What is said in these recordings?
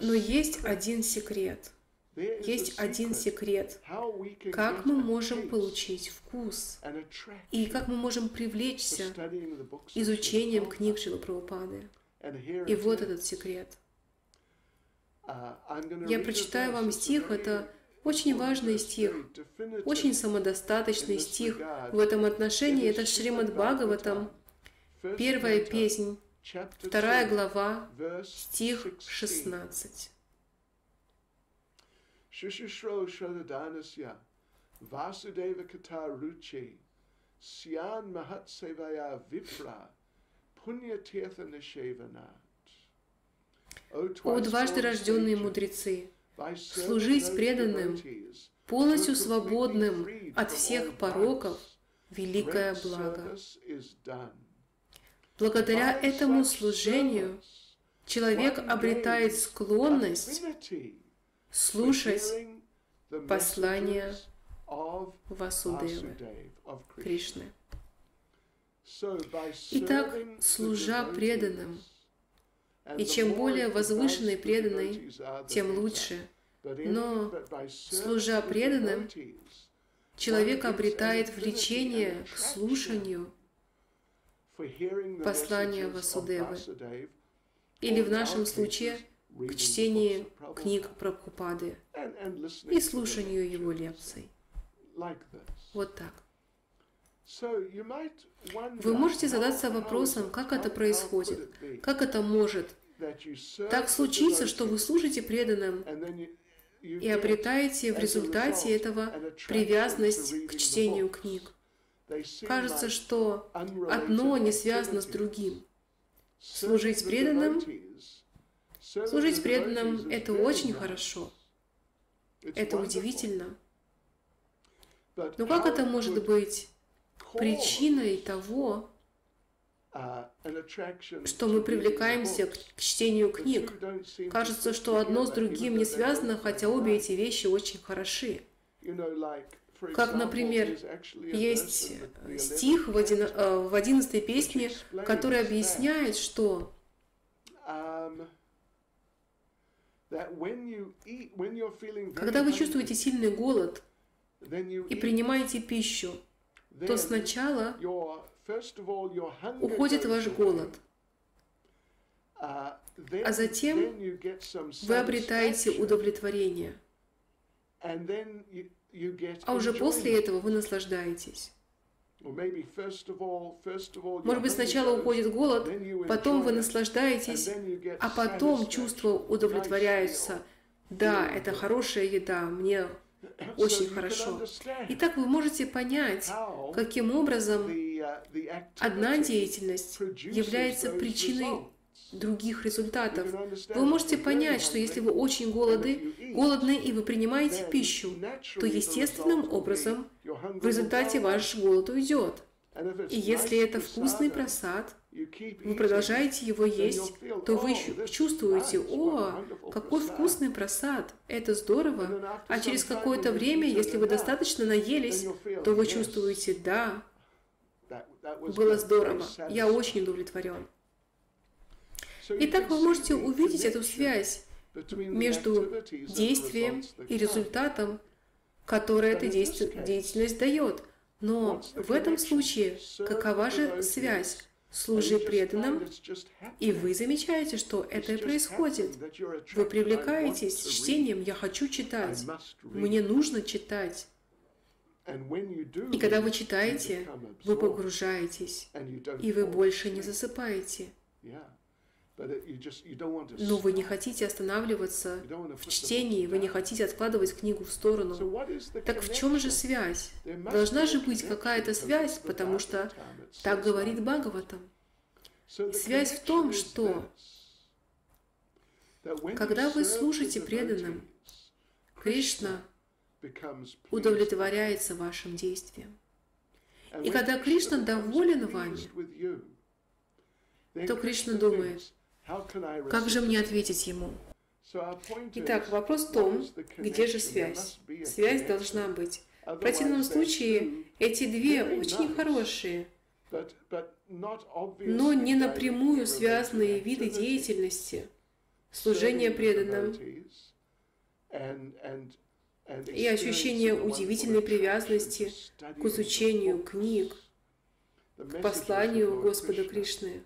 Но есть один секрет. Есть один секрет, как мы можем получить вкус? и как мы можем привлечься изучением книг Шилы Прабхупады. И вот этот секрет. Я прочитаю вам стих, это очень важный стих, очень самодостаточный стих. в этом отношении. Это Шримад Бхагаватам, первая песнь, вторая глава, стих 16. Shishishro Shradanasya Vasudeva Kata Ruchi Syan Mahatsevaya Vipra Punya Tirtha Nishevanat. О дважды рожденные мудрецы, служить преданным, полностью свободным от всех пороков, великое благо. Благодаря этому служению человек обретает склонность слушать послание Васудевы, Кришны. Итак, служа преданным, и чем более возвышенный преданный, тем лучше. Но, служа преданным, человек обретает влечение к слушанию послания Васудевы, или в нашем случае – к чтению книг Прабхупады и слушанию его лекций. Вот так. Вы можете задаться вопросом, как это происходит, как это может так случиться, что вы служите преданным и обретаете в результате этого привязанность к чтению книг. Кажется, что одно не связано с другим. Служить преданным Служить преданным – это очень хорошо. Это удивительно. Но как это может быть причиной того, что мы привлекаемся к чтению книг. Кажется, что одно с другим не связано, хотя обе эти вещи очень хороши. Как, например, есть стих в, один, э, в 11 песне, который объясняет, что когда вы чувствуете сильный голод и принимаете пищу, то сначала уходит ваш голод, uh, а затем вы обретаете удовлетворение. А уже после этого вы наслаждаетесь. Может быть, сначала уходит голод, потом вы наслаждаетесь, а потом чувства удовлетворяются. Да, это хорошая еда, мне очень хорошо. Итак, вы можете понять, каким образом uh, одна деятельность является причиной других результатов. Вы можете понять, что если вы очень голодны, голодны и вы принимаете пищу, то естественным образом в результате ваш голод уйдет. И если это вкусный просад, вы продолжаете его есть, то вы чувствуете, о, какой вкусный просад, это здорово. А через какое-то время, если вы достаточно наелись, то вы чувствуете, да, было здорово, я очень удовлетворен. Итак, вы можете увидеть эту связь между действием и результатом, который эта деятельность дает. Но в этом случае какова же связь? Служи преданным, и вы замечаете, что это и происходит. Вы привлекаетесь чтением «я хочу читать», «мне нужно читать». И когда вы читаете, вы погружаетесь, и вы больше не засыпаете. Но вы не хотите останавливаться в чтении, вы не хотите откладывать книгу в сторону. Так в чем же связь? Должна же быть какая-то связь, потому что так говорит Бхагаватам. Связь в том, что когда вы служите преданным, Кришна удовлетворяется вашим действием. И когда Кришна доволен вами, то Кришна думает, как же мне ответить ему? Итак, вопрос в том, где же связь? Связь должна быть. В противном случае эти две очень хорошие, но не напрямую связанные виды деятельности служение преданным и ощущение удивительной привязанности к изучению книг, к посланию Господа Кришны.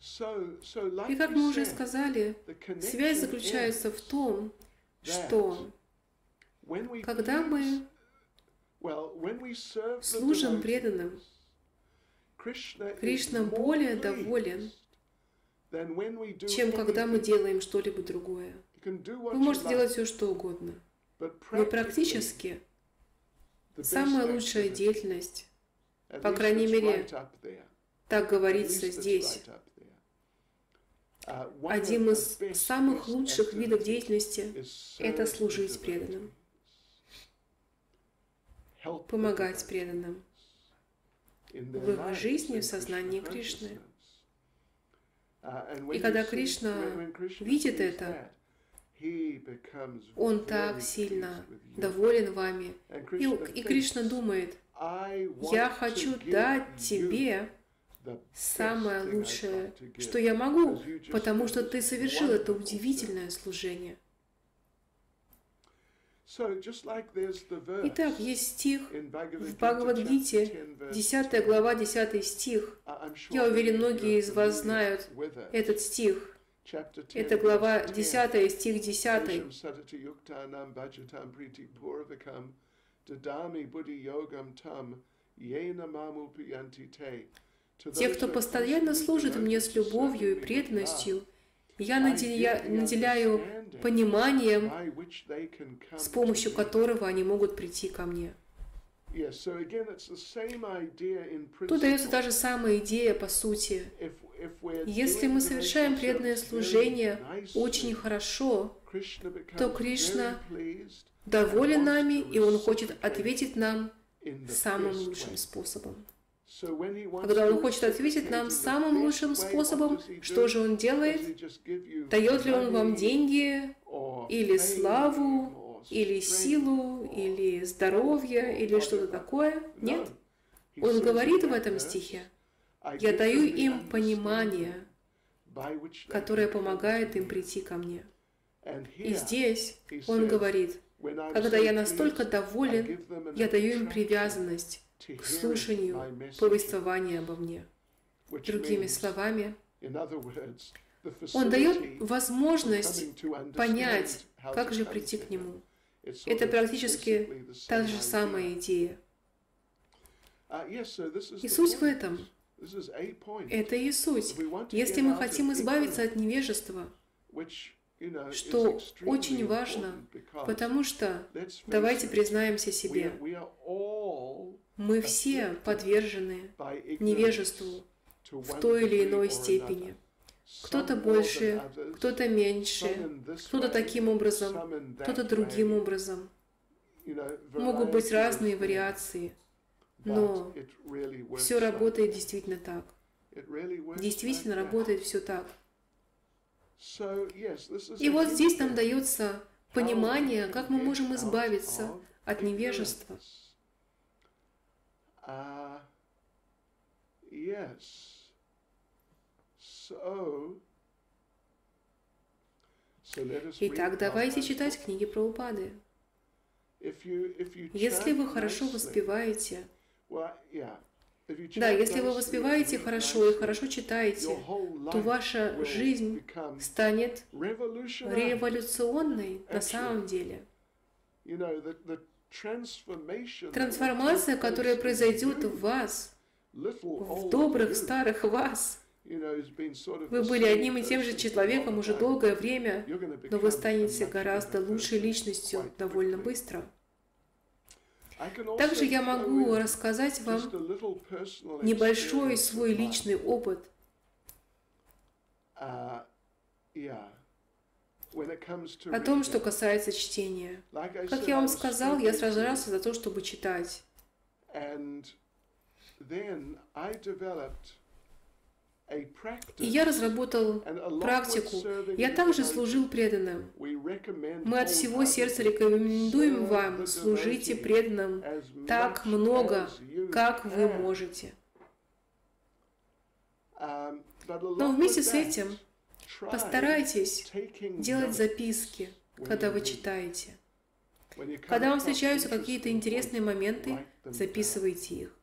И как мы уже сказали, связь заключается в том, что когда мы служим преданным, Кришна более доволен, чем когда мы делаем что-либо другое. Вы можете делать все, что угодно. Но практически самая лучшая деятельность, по крайней мере, так говорится здесь, один из самых лучших видов деятельности – это служить преданным, помогать преданным в их жизни, в сознании Кришны. И когда Кришна видит это, он так сильно доволен вами. И, и Кришна думает, я хочу дать тебе самое лучшее, что я могу, потому что ты совершил это удивительное служение. Итак, есть стих в Бхагавадгите, 10 глава, 10 стих. Я уверен, многие из вас знают этот стих. Это глава 10, стих 10. Те, кто постоянно служит мне с любовью и преданностью, я наделяю пониманием, с помощью которого они могут прийти ко мне. Тут дается та же самая идея по сути. Если мы совершаем преданное служение очень хорошо, то Кришна доволен нами, и Он хочет ответить нам самым лучшим способом. Когда Он хочет ответить нам самым лучшим способом, что же Он делает? Дает ли Он вам деньги, или славу, или силу, или здоровье, или что-то такое? Нет. Он говорит в этом стихе, «Я даю им понимание, которое помогает им прийти ко мне». И здесь Он говорит, «Когда я настолько доволен, я даю им привязанность, к слушанию повествования обо мне. Другими словами, он дает возможность понять, как же прийти к Нему. Это практически та же самая идея. И суть в этом. Это и суть. Если мы хотим избавиться от невежества, что очень важно, потому что, давайте признаемся себе, мы все подвержены невежеству в той или иной степени. Кто-то больше, кто-то меньше, кто-то таким образом, кто-то другим образом. Могут быть разные вариации, но все работает действительно так. Действительно работает все так. И вот здесь нам дается понимание, как мы можем избавиться от невежества. Uh, yes. So, Итак, давайте читать книги про упады. Если вы хорошо воспеваете, да, если вы воспеваете хорошо и хорошо читаете, то ваша жизнь станет революционной на самом деле. Трансформация, которая произойдет в вас, в добрых старых вас. Вы были одним и тем же человеком уже долгое время, но вы станете гораздо лучшей личностью довольно быстро. Также я могу рассказать вам небольшой свой личный опыт. О том, что касается чтения. Как я вам сказал, я сражался за то, чтобы читать. И я разработал практику. Я также служил преданным. Мы от всего сердца рекомендуем вам, служите преданным так много, как вы можете. Um, Но вместе с этим Постарайтесь делать записки, когда вы читаете. Когда вам встречаются какие-то интересные моменты, записывайте их.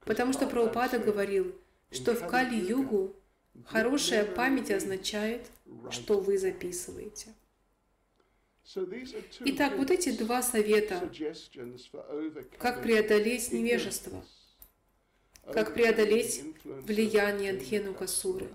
Потому что Прабхупада говорил, что в Кали-югу хорошая память означает, что вы записываете. Итак, вот эти два совета, как преодолеть невежество, как преодолеть влияние Дхену Касуры.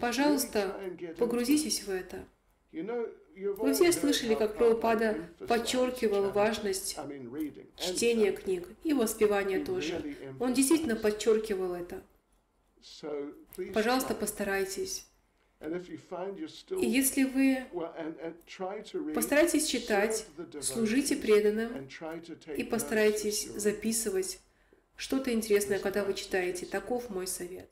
Пожалуйста, погрузитесь в это. Вы все слышали, как Прабхупада подчеркивал важность чтения книг и воспевания тоже. Он действительно подчеркивал это. Пожалуйста, постарайтесь. И если вы постарайтесь читать, служите преданным и постарайтесь записывать что-то интересное, когда вы читаете. Таков мой совет.